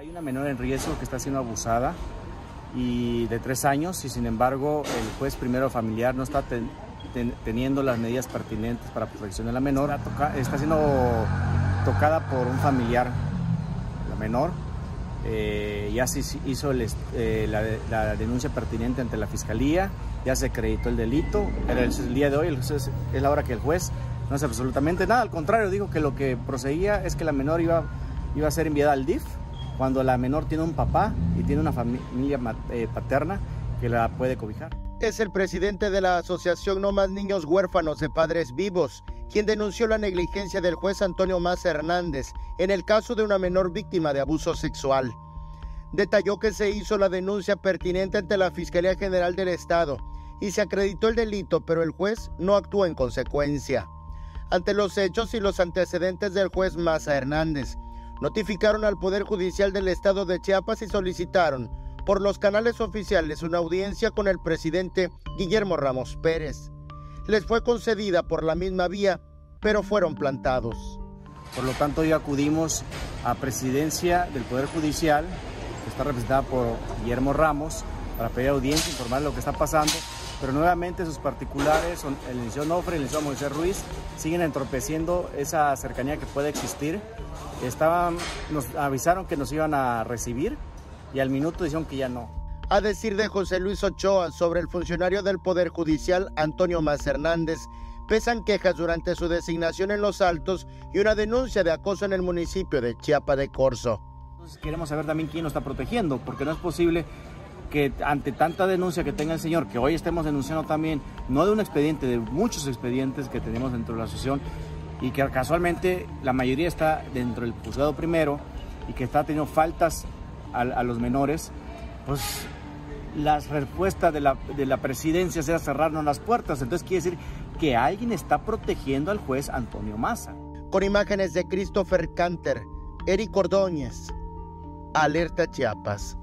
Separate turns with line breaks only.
Hay una menor en riesgo que está siendo abusada y de tres años y sin embargo el juez primero familiar no está teniendo las medidas pertinentes para protección de la menor. Está, siendo tocada por un familiar, la menor. Eh, ya se hizo eh, la, denuncia pertinente ante la fiscalía, ya se acreditó el delito, el, día de hoy es la hora que el juez no hace absolutamente nada, al contrario, dijo que lo que procedía es que la menor iba, iba a ser enviada al DIF cuando la menor tiene un papá y tiene una familia eh, paterna que la puede cobijar.
Es el presidente de la Asociación No Más Niños Huérfanos de Padres Vivos, quien denunció la negligencia del juez Antonio Maza Hernández en el caso de una menor víctima de abuso sexual. Detalló que se hizo la denuncia pertinente ante la Fiscalía General del Estado y se acreditó el delito, pero el juez no actuó en consecuencia. Ante los hechos y los antecedentes del juez Maza Hernández, notificaron al Poder Judicial del Estado de Chiapas y solicitaron por los canales oficiales una audiencia con el presidente Guillermo Ramos Pérez. Les fue concedida por la misma vía, pero fueron plantados.
Por lo tanto, hoy acudimos a presidencia del Poder Judicial, que está representada por Guillermo Ramos, para pedir audiencia, informar lo que está pasando pero nuevamente sus particulares, el licenciado Nofre y el licenciado Moisés Ruiz, siguen entorpeciendo esa cercanía que puede existir. Estaban, nos avisaron que nos iban a recibir y al minuto dijeron que ya no.
A decir de José Luis Ochoa sobre el funcionario del Poder Judicial Antonio Más Hernández, pesan quejas durante su designación en Los Altos y una denuncia de acoso en el municipio de Chiapa de Corzo.
Entonces queremos saber también quién nos está protegiendo, porque no es posible que ante tanta denuncia que tenga el señor, que hoy estemos denunciando también, no de un expediente, de muchos expedientes que tenemos dentro de la asociación y que casualmente la mayoría está dentro del juzgado primero y que está teniendo faltas a, los menores, pues la respuesta de la, de la presidencia será cerrarnos las puertas. Entonces quiere decir que alguien está protegiendo al juez Antonio Massa.
Con imágenes de Christopher Canter, Eric Ordóñez, Alerta Chiapas.